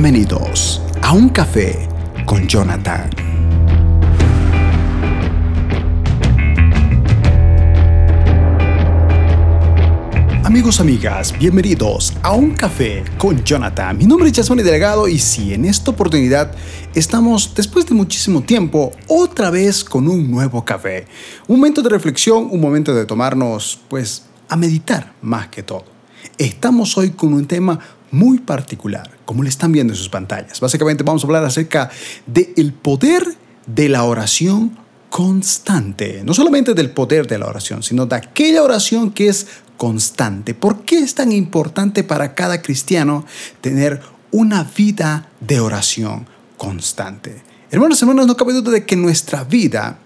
Bienvenidos a un café con Jonathan. Amigos, amigas, bienvenidos a un café con Jonathan. Mi nombre es Jasmine Delegado y si en esta oportunidad estamos, después de muchísimo tiempo, otra vez con un nuevo café. Un momento de reflexión, un momento de tomarnos, pues, a meditar más que todo. Estamos hoy con un tema muy particular, como le están viendo en sus pantallas. Básicamente vamos a hablar acerca del poder de la oración constante. No solamente del poder de la oración, sino de aquella oración que es constante. ¿Por qué es tan importante para cada cristiano tener una vida de oración constante? Hermanos, hermanos, no cabe duda de que nuestra vida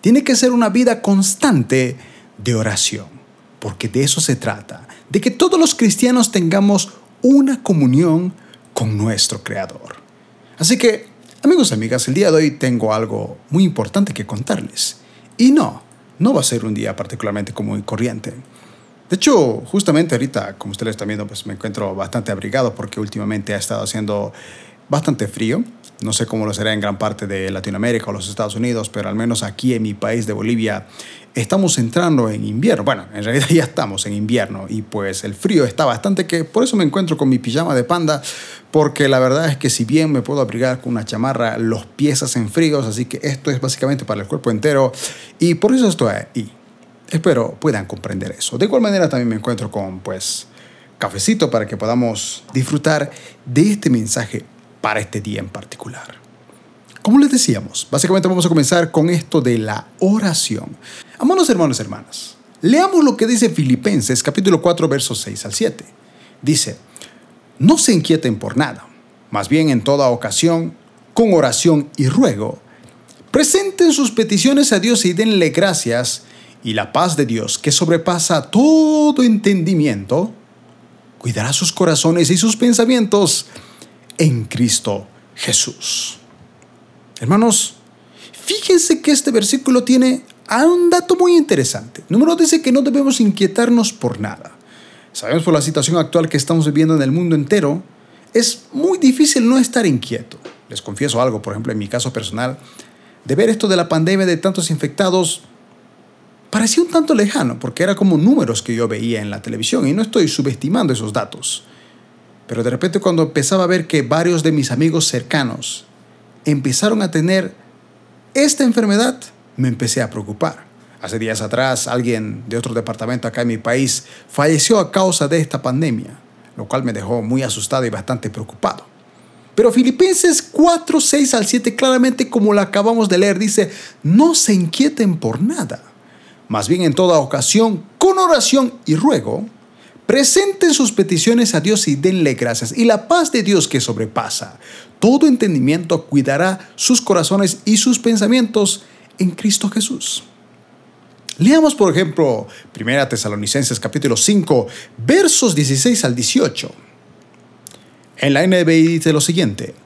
tiene que ser una vida constante de oración, porque de eso se trata, de que todos los cristianos tengamos una comunión con nuestro Creador. Así que, amigos y amigas, el día de hoy tengo algo muy importante que contarles. Y no, no va a ser un día particularmente como y corriente. De hecho, justamente ahorita, como ustedes están viendo, pues me encuentro bastante abrigado porque últimamente ha estado haciendo bastante frío. No sé cómo lo será en gran parte de Latinoamérica o los Estados Unidos, pero al menos aquí en mi país de Bolivia estamos entrando en invierno. Bueno, en realidad ya estamos en invierno y pues el frío está bastante que por eso me encuentro con mi pijama de panda, porque la verdad es que si bien me puedo abrigar con una chamarra, los pies hacen fríos, así que esto es básicamente para el cuerpo entero y por eso estoy ahí. Espero puedan comprender eso. De igual manera también me encuentro con pues cafecito para que podamos disfrutar de este mensaje para este día en particular. Como les decíamos, básicamente vamos a comenzar con esto de la oración. Amados hermanos y hermanas, leamos lo que dice Filipenses capítulo 4 versos 6 al 7. Dice, no se inquieten por nada, más bien en toda ocasión, con oración y ruego, presenten sus peticiones a Dios y denle gracias y la paz de Dios, que sobrepasa todo entendimiento, cuidará sus corazones y sus pensamientos en Cristo Jesús. Hermanos, fíjense que este versículo tiene un dato muy interesante. Número dice que no debemos inquietarnos por nada. Sabemos por la situación actual que estamos viviendo en el mundo entero, es muy difícil no estar inquieto. Les confieso algo, por ejemplo, en mi caso personal, de ver esto de la pandemia de tantos infectados, parecía un tanto lejano, porque era como números que yo veía en la televisión y no estoy subestimando esos datos. Pero de repente cuando empezaba a ver que varios de mis amigos cercanos empezaron a tener esta enfermedad, me empecé a preocupar. Hace días atrás, alguien de otro departamento acá en mi país falleció a causa de esta pandemia, lo cual me dejó muy asustado y bastante preocupado. Pero Filipenses 4, 6 al 7, claramente como lo acabamos de leer, dice, no se inquieten por nada. Más bien en toda ocasión, con oración y ruego, presenten sus peticiones a Dios y denle gracias. Y la paz de Dios que sobrepasa todo entendimiento cuidará sus corazones y sus pensamientos en Cristo Jesús. Leamos, por ejemplo, 1 Tesalonicenses capítulo 5, versos 16 al 18. En la NBI dice lo siguiente,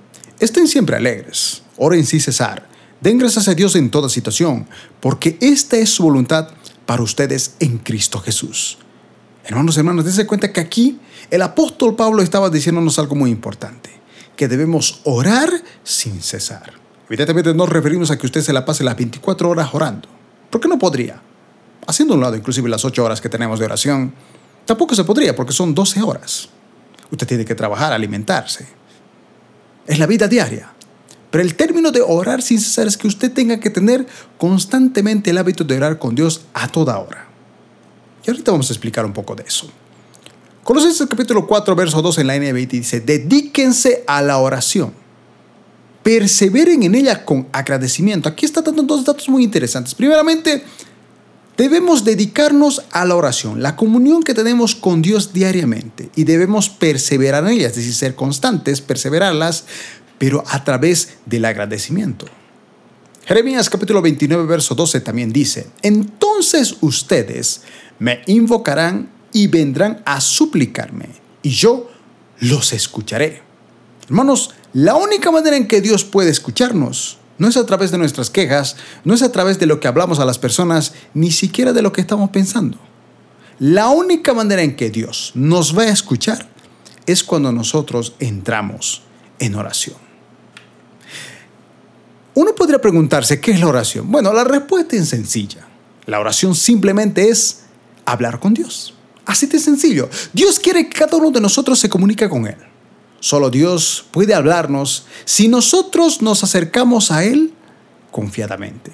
estén siempre alegres, oren sin cesar, den gracias a Dios en toda situación, porque esta es su voluntad para ustedes en Cristo Jesús. Hermanos, hermanos, dense cuenta que aquí el apóstol Pablo estaba diciéndonos algo muy importante que debemos orar sin cesar. Evidentemente nos referimos a que usted se la pase las 24 horas orando. ¿Por qué no podría? Haciendo un lado inclusive las 8 horas que tenemos de oración, tampoco se podría porque son 12 horas. Usted tiene que trabajar, alimentarse. Es la vida diaria. Pero el término de orar sin cesar es que usted tenga que tener constantemente el hábito de orar con Dios a toda hora. Y ahorita vamos a explicar un poco de eso. Colosenses capítulo 4, verso 2 en la NBT dice, dedíquense a la oración. Perseveren en ella con agradecimiento. Aquí está dando dos datos muy interesantes. Primeramente, debemos dedicarnos a la oración, la comunión que tenemos con Dios diariamente. Y debemos perseverar en ella, es decir, ser constantes, perseverarlas, pero a través del agradecimiento. Jeremías capítulo 29, verso 12 también dice, entonces ustedes me invocarán y vendrán a suplicarme, y yo los escucharé. Hermanos, la única manera en que Dios puede escucharnos no es a través de nuestras quejas, no es a través de lo que hablamos a las personas, ni siquiera de lo que estamos pensando. La única manera en que Dios nos va a escuchar es cuando nosotros entramos en oración. Uno podría preguntarse, ¿qué es la oración? Bueno, la respuesta es sencilla. La oración simplemente es hablar con Dios. Así de sencillo. Dios quiere que cada uno de nosotros se comunique con Él. Solo Dios puede hablarnos si nosotros nos acercamos a Él confiadamente.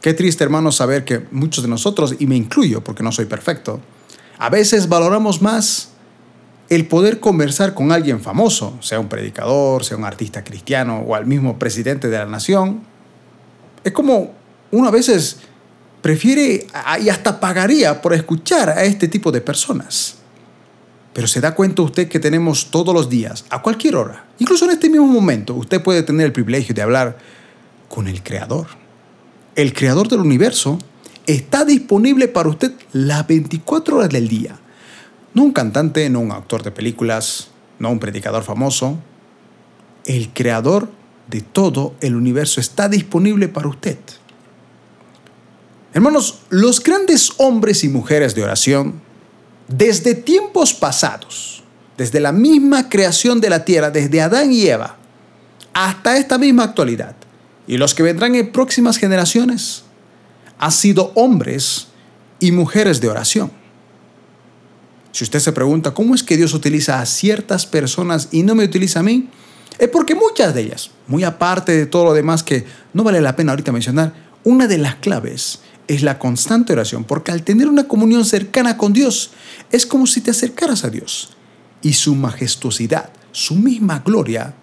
Qué triste, hermano, saber que muchos de nosotros, y me incluyo porque no soy perfecto, a veces valoramos más el poder conversar con alguien famoso, sea un predicador, sea un artista cristiano o al mismo presidente de la nación. Es como uno a veces prefiere y hasta pagaría por escuchar a este tipo de personas. Pero se da cuenta usted que tenemos todos los días, a cualquier hora, incluso en este mismo momento, usted puede tener el privilegio de hablar con el Creador. El Creador del universo está disponible para usted las 24 horas del día. No un cantante, no un actor de películas, no un predicador famoso. El Creador de todo el universo está disponible para usted. Hermanos, los grandes hombres y mujeres de oración desde tiempos pasados, desde la misma creación de la tierra, desde Adán y Eva, hasta esta misma actualidad, y los que vendrán en próximas generaciones, han sido hombres y mujeres de oración. Si usted se pregunta cómo es que Dios utiliza a ciertas personas y no me utiliza a mí, es porque muchas de ellas, muy aparte de todo lo demás que no vale la pena ahorita mencionar, una de las claves es la constante oración, porque al tener una comunión cercana con Dios, es como si te acercaras a Dios. Y su majestuosidad, su misma gloria,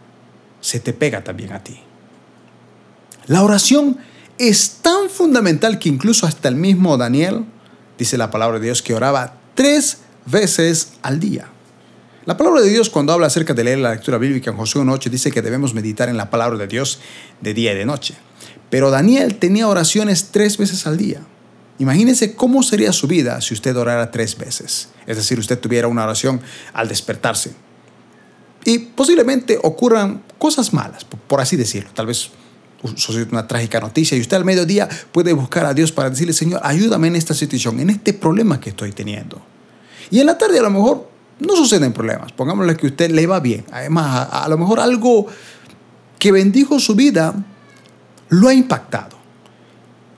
se te pega también a ti. La oración es tan fundamental que incluso hasta el mismo Daniel, dice la palabra de Dios, que oraba tres veces al día. La palabra de Dios cuando habla acerca de leer la lectura bíblica en Josué 1.8 dice que debemos meditar en la palabra de Dios de día y de noche. Pero Daniel tenía oraciones tres veces al día. Imagínese cómo sería su vida si usted orara tres veces. Es decir, usted tuviera una oración al despertarse. Y posiblemente ocurran cosas malas, por así decirlo. Tal vez una trágica noticia y usted al mediodía puede buscar a Dios para decirle, Señor, ayúdame en esta situación, en este problema que estoy teniendo. Y en la tarde a lo mejor no suceden problemas. Pongámosle que a usted le va bien. Además, a lo mejor algo que bendijo su vida lo ha impactado.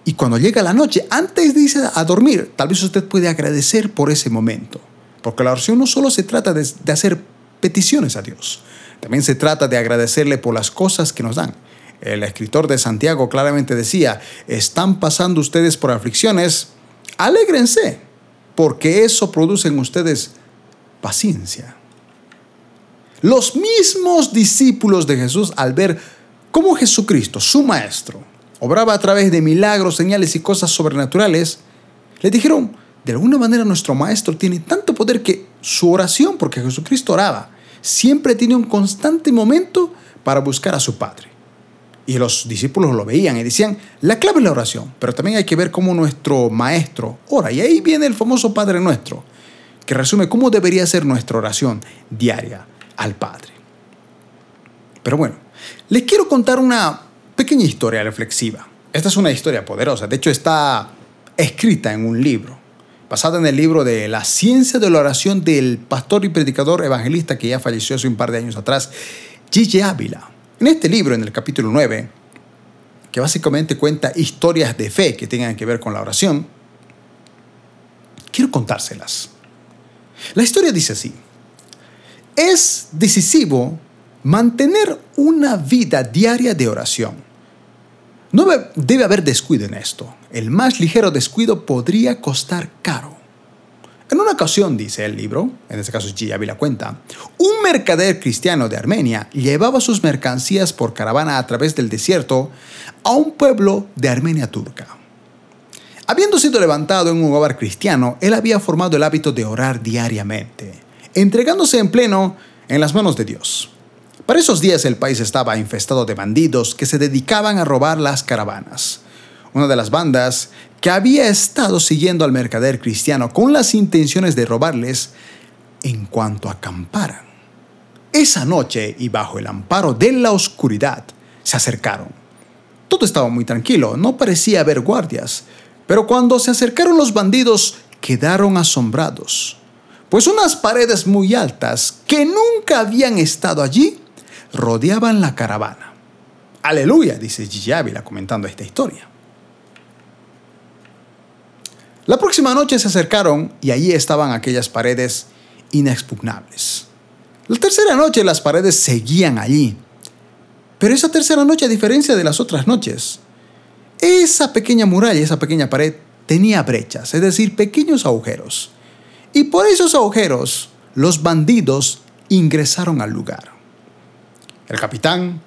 Y cuando llega la noche, antes de irse a dormir, tal vez usted puede agradecer por ese momento. Porque la oración no solo se trata de, hacer peticiones a Dios, también se trata de agradecerle por las cosas que nos dan. El escritor de Santiago claramente decía, están pasando ustedes por aflicciones, alégrense, porque eso produce en ustedes paciencia. Los mismos discípulos de Jesús al ver cómo Jesucristo, su Maestro, obraba a través de milagros, señales y cosas sobrenaturales, le dijeron, de alguna manera nuestro Maestro tiene tanto poder que su oración, porque Jesucristo oraba, siempre tiene un constante momento para buscar a su Padre. Y los discípulos lo veían y decían, la clave es la oración, pero también hay que ver cómo nuestro Maestro ora. Y ahí viene el famoso Padre nuestro, que resume cómo debería ser nuestra oración diaria al Padre. Pero bueno, les quiero contar una pequeña historia reflexiva. Esta es una historia poderosa, de hecho está escrita en un libro, basada en el libro de La ciencia de la oración del pastor y predicador evangelista que ya falleció hace un par de años atrás, Gigi Ávila. En este libro, en el capítulo 9, que básicamente cuenta historias de fe que tengan que ver con la oración, quiero contárselas. La historia dice así, es decisivo mantener una vida diaria de oración. No debe haber descuido en esto. El más ligero descuido podría costar caro. En una ocasión, dice el libro, en este caso es la cuenta, un mercader cristiano de Armenia llevaba sus mercancías por caravana a través del desierto a un pueblo de Armenia turca. Habiendo sido levantado en un hogar cristiano, él había formado el hábito de orar diariamente, entregándose en pleno en las manos de Dios. Para esos días el país estaba infestado de bandidos que se dedicaban a robar las caravanas. Una de las bandas que había estado siguiendo al mercader cristiano con las intenciones de robarles en cuanto acamparan. Esa noche y bajo el amparo de la oscuridad se acercaron. Todo estaba muy tranquilo, no parecía haber guardias, pero cuando se acercaron los bandidos quedaron asombrados, pues unas paredes muy altas que nunca habían estado allí rodeaban la caravana. Aleluya, dice Gigi Ávila comentando esta historia. La próxima noche se acercaron y allí estaban aquellas paredes inexpugnables. La tercera noche las paredes seguían allí. Pero esa tercera noche, a diferencia de las otras noches, esa pequeña muralla, esa pequeña pared, tenía brechas, es decir, pequeños agujeros. Y por esos agujeros, los bandidos ingresaron al lugar. El capitán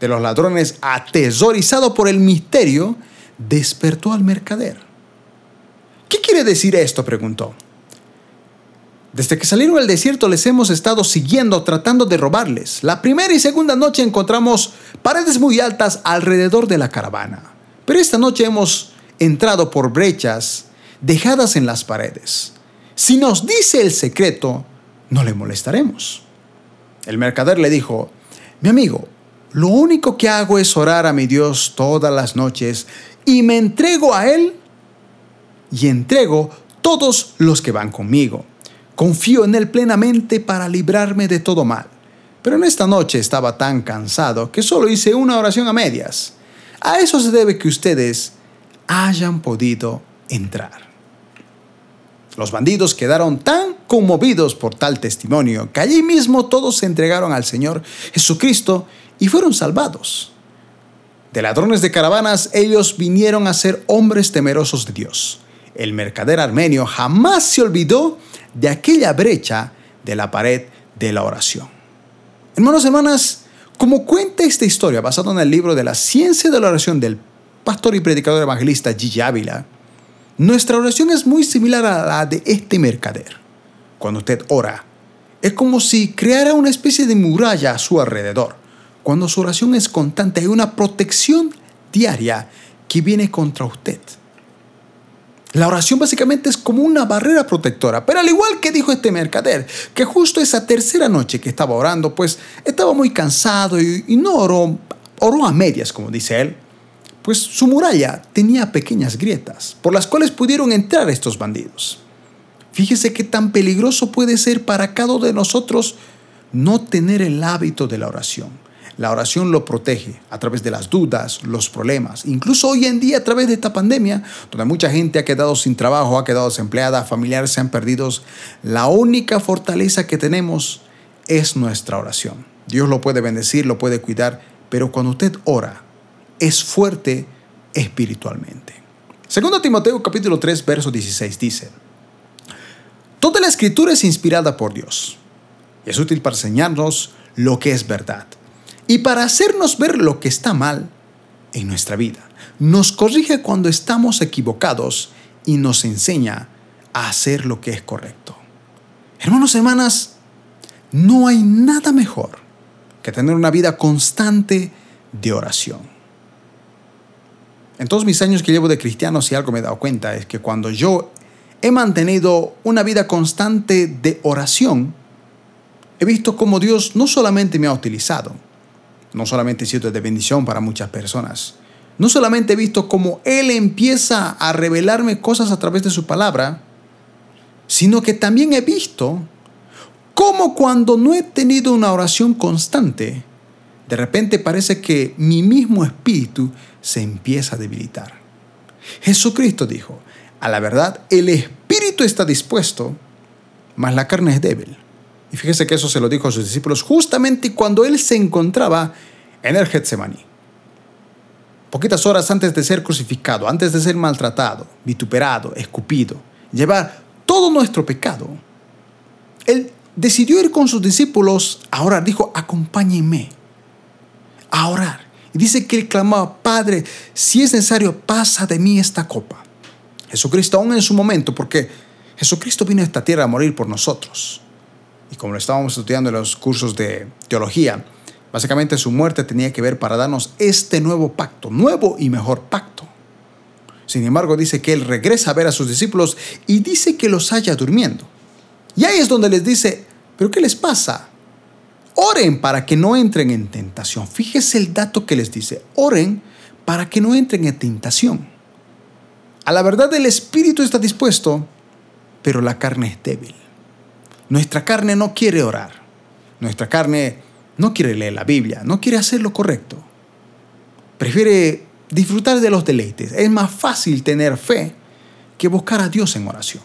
de los ladrones, atesorizado por el misterio, despertó al mercader. ¿Qué quiere decir esto? preguntó. Desde que salieron del desierto les hemos estado siguiendo tratando de robarles. La primera y segunda noche encontramos paredes muy altas alrededor de la caravana. Pero esta noche hemos entrado por brechas dejadas en las paredes. Si nos dice el secreto, no le molestaremos. El mercader le dijo, mi amigo, lo único que hago es orar a mi Dios todas las noches y me entrego a Él y entrego todos los que van conmigo. Confío en Él plenamente para librarme de todo mal. Pero en esta noche estaba tan cansado que solo hice una oración a medias. A eso se debe que ustedes hayan podido entrar. Los bandidos quedaron tan conmovidos por tal testimonio que allí mismo todos se entregaron al Señor Jesucristo y fueron salvados. De ladrones de caravanas ellos vinieron a ser hombres temerosos de Dios el mercader armenio jamás se olvidó de aquella brecha de la pared de la oración. Hermanos, hermanas, como cuenta esta historia basada en el libro de la ciencia de la oración del pastor y predicador evangelista Gigi Ávila, nuestra oración es muy similar a la de este mercader. Cuando usted ora, es como si creara una especie de muralla a su alrededor. Cuando su oración es constante, hay una protección diaria que viene contra usted. La oración básicamente es como una barrera protectora, pero al igual que dijo este mercader, que justo esa tercera noche que estaba orando, pues estaba muy cansado y, no oró, oró a medias, como dice él, pues su muralla tenía pequeñas grietas por las cuales pudieron entrar estos bandidos. Fíjese qué tan peligroso puede ser para cada uno de nosotros no tener el hábito de la oración la oración lo protege a través de las dudas, los problemas. Incluso hoy en día a través de esta pandemia, donde mucha gente ha quedado sin trabajo, ha quedado desempleada, familiares se han perdido, la única fortaleza que tenemos es nuestra oración. Dios lo puede bendecir, lo puede cuidar, pero cuando usted ora, es fuerte espiritualmente. Segundo Timoteo capítulo 3, verso 16 dice, Toda la escritura es inspirada por Dios. Es útil para enseñarnos lo que es verdad y para hacernos ver lo que está mal en nuestra vida. Nos corrige cuando estamos equivocados y nos enseña a hacer lo que es correcto. Hermanos hermanas, no hay nada mejor que tener una vida constante de oración. En todos mis años que llevo de cristiano, si algo me he dado cuenta es que cuando yo he mantenido una vida constante de oración, he visto cómo Dios no solamente me ha utilizado, no solamente sido de bendición para muchas personas. No solamente he visto cómo Él empieza a revelarme cosas a través de su palabra, sino que también he visto cómo cuando no he tenido una oración constante, de repente parece que mi mismo espíritu se empieza a debilitar. Jesucristo dijo, a la verdad, el espíritu está dispuesto, mas la carne es débil. Y fíjese que eso se lo dijo a sus discípulos justamente cuando él se encontraba en el Getsemaní. Poquitas horas antes de ser crucificado, antes de ser maltratado, vituperado, escupido, llevar todo nuestro pecado, él decidió ir con sus discípulos a orar. Dijo, acompáñenme a orar. Y dice que él clamaba, Padre, si es necesario, pasa de mí esta copa. Jesucristo aún en su momento, porque Jesucristo vino a esta tierra a morir por nosotros y como lo estábamos estudiando en los cursos de teología, básicamente su muerte tenía que ver para darnos este nuevo pacto, nuevo y mejor pacto. Sin embargo, dice que Él regresa a ver a sus discípulos y dice que los haya durmiendo. Y ahí es donde les dice, ¿pero qué les pasa? Oren para que no entren en tentación. Fíjese el dato que les dice, oren para que no entren en tentación. A la verdad el espíritu está dispuesto, pero la carne es débil. Nuestra carne no quiere orar. Nuestra carne no quiere leer la Biblia, no quiere hacer lo correcto. Prefiere disfrutar de los deleites. Es más fácil tener fe que buscar a Dios en oración.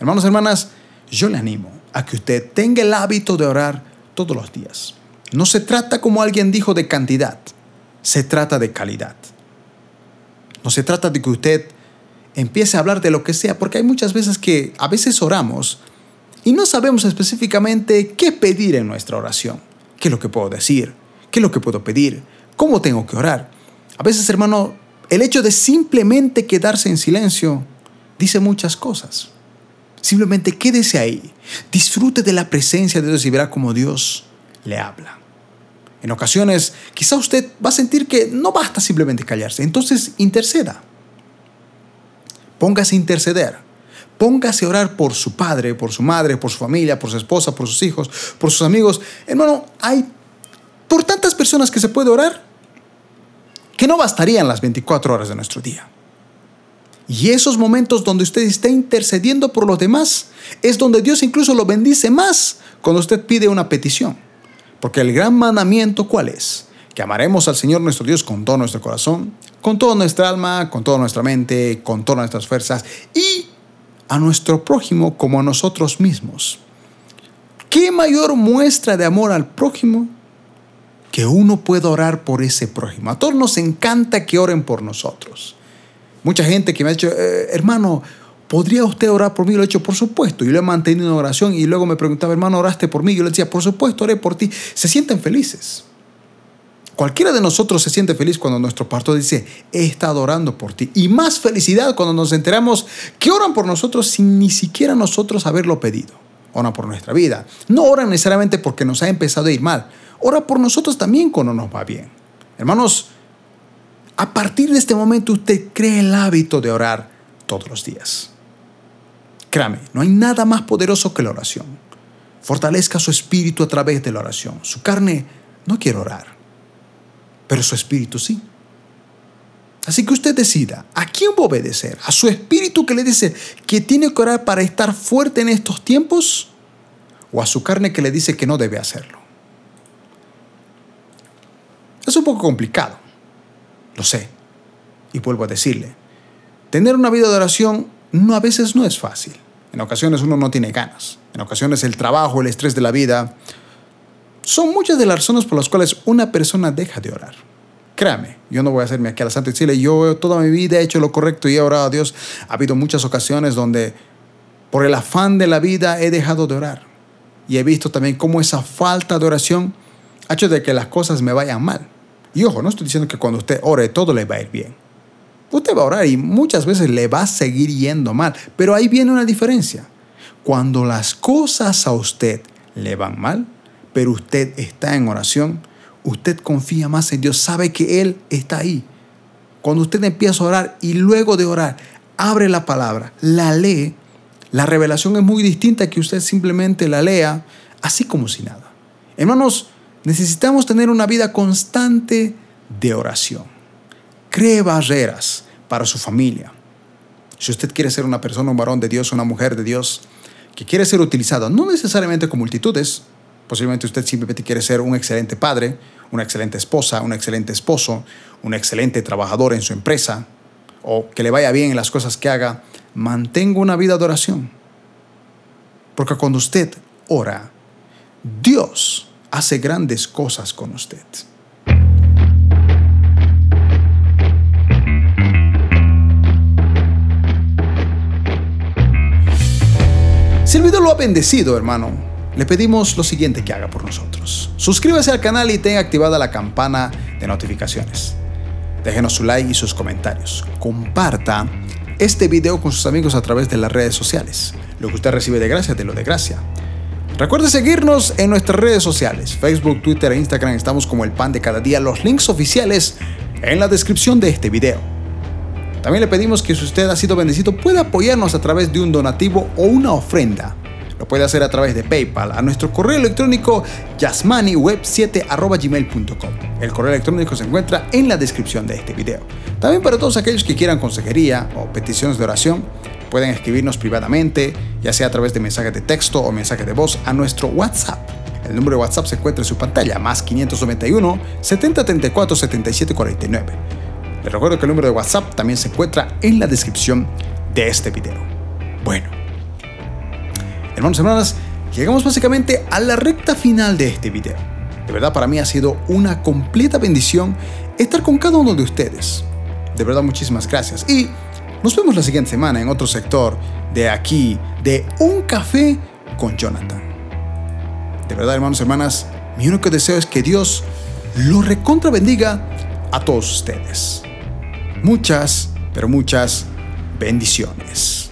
Hermanos, hermanas, yo le animo a que usted tenga el hábito de orar todos los días. No se trata, como alguien dijo, de cantidad, se trata de calidad. No se trata de que usted empiece a hablar de lo que sea, porque hay muchas veces que a veces oramos y no sabemos específicamente qué pedir en nuestra oración. ¿Qué es lo que puedo decir? ¿Qué es lo que puedo pedir? ¿Cómo tengo que orar? A veces, hermano, el hecho de simplemente quedarse en silencio dice muchas cosas. Simplemente quédese ahí, disfrute de la presencia de Dios y verá cómo Dios le habla. En ocasiones, quizá usted va a sentir que no basta simplemente callarse, entonces interceda. Póngase a interceder. Póngase a orar por su padre, por su madre, por su familia, por su esposa, por sus hijos, por sus amigos. Hermano, hay por tantas personas que se puede orar que no bastarían las 24 horas de nuestro día. Y esos momentos donde usted está intercediendo por los demás es donde Dios incluso lo bendice más cuando usted pide una petición. Porque el gran mandamiento, ¿cuál es? Que amaremos al Señor nuestro Dios con todo nuestro corazón, con toda nuestra alma, con toda nuestra mente, con todas nuestras fuerzas y a nuestro prójimo como a nosotros mismos. ¿Qué mayor muestra de amor al prójimo que uno pueda orar por ese prójimo? A todos nos encanta que oren por nosotros. Mucha gente que me ha dicho, eh, hermano, ¿podría usted orar por mí? Lo he hecho, por supuesto. Yo lo he mantenido en oración y luego me preguntaba, hermano, ¿oraste por mí? Yo le decía, por supuesto, oré por ti. Se sienten felices. Cualquiera de nosotros se siente feliz cuando nuestro pastor dice, he estado orando por ti. Y más felicidad cuando nos enteramos que oran por nosotros sin ni siquiera nosotros haberlo pedido. Oran por nuestra vida. No oran necesariamente porque nos ha empezado a ir mal. Ora por nosotros también cuando nos va bien. Hermanos, a partir de este momento usted cree el hábito de orar todos los días. Créame, no hay nada más poderoso que la oración. Fortalezca su espíritu a través de la oración. Su carne no quiere orar, pero su espíritu sí. Así que usted decida a quién va obedecer, a su espíritu que le dice que tiene que orar para estar fuerte en estos tiempos o a su carne que le dice que no debe hacerlo. Es un poco complicado, lo sé. Y vuelvo a decirle, tener una vida de oración no a veces no es fácil. En ocasiones uno no tiene ganas. En ocasiones el trabajo, el estrés de la vida, son muchas de las razones por las cuales una persona deja de orar. Créame, yo no voy a hacerme aquí a la santa y decirle, yo toda mi vida he hecho lo correcto y he orado a Dios. Ha habido muchas ocasiones donde por el afán de la vida he dejado de orar. Y he visto también cómo esa falta de oración ha hecho de que las cosas me vayan mal. Y ojo, no estoy diciendo que cuando usted ore todo le va a ir bien. Usted va a orar y muchas veces le va a seguir yendo mal. Pero ahí viene una diferencia. Cuando las cosas a usted le van mal, pero usted está en oración, usted confía más en Dios, sabe que Él está ahí. Cuando usted empieza a orar y luego de orar, abre la palabra, la lee, la revelación es muy distinta que usted simplemente la lea así como si nada. Hermanos, necesitamos tener una vida constante de oración. Cree barreras para su familia. Si usted quiere ser una persona, un varón de Dios, una mujer de Dios, que quiere ser utilizado, no necesariamente con multitudes, posiblemente usted simplemente quiere ser un excelente padre, una excelente esposa, un excelente esposo, un excelente trabajador en su empresa, o que le vaya bien en las cosas que haga, mantenga una vida de oración. Porque cuando usted ora, Dios hace grandes cosas con usted. Si el video lo ha bendecido, hermano, le pedimos lo siguiente que haga por nosotros. Suscríbase al canal y tenga activada la campana de notificaciones. Déjenos su like y sus comentarios. Comparta este video con sus amigos a través de las redes sociales. Lo que usted recibe de gracia, de lo de gracia. Recuerde seguirnos en nuestras redes sociales, Facebook, Twitter e Instagram. Estamos como el pan de cada día. Los links oficiales en la descripción de este video. También le pedimos que si usted ha sido bendecido pueda apoyarnos a través de un donativo o una ofrenda. Lo puede hacer a través de PayPal a nuestro correo electrónico yasmaniweb7.gmail.com. El correo electrónico se encuentra en la descripción de este video. También para todos aquellos que quieran consejería o peticiones de oración, Pueden escribirnos privadamente, ya sea a través de mensajes de texto o mensajes de voz, a nuestro WhatsApp. El número de WhatsApp se encuentra en su pantalla, más 591 7034 7749. Les recuerdo que el número de WhatsApp también se encuentra en la descripción de este video. Bueno, hermanos y hermanas, llegamos básicamente a la recta final de este video. De verdad para mí ha sido una completa bendición estar con cada uno de ustedes. De verdad muchísimas gracias. Y nos vemos la siguiente semana en otro sector de aquí, de Un Café con Jonathan. De verdad, hermanos y hermanas, mi único deseo es que Dios lo recontra bendiga a todos ustedes. Muchas, pero muchas bendiciones.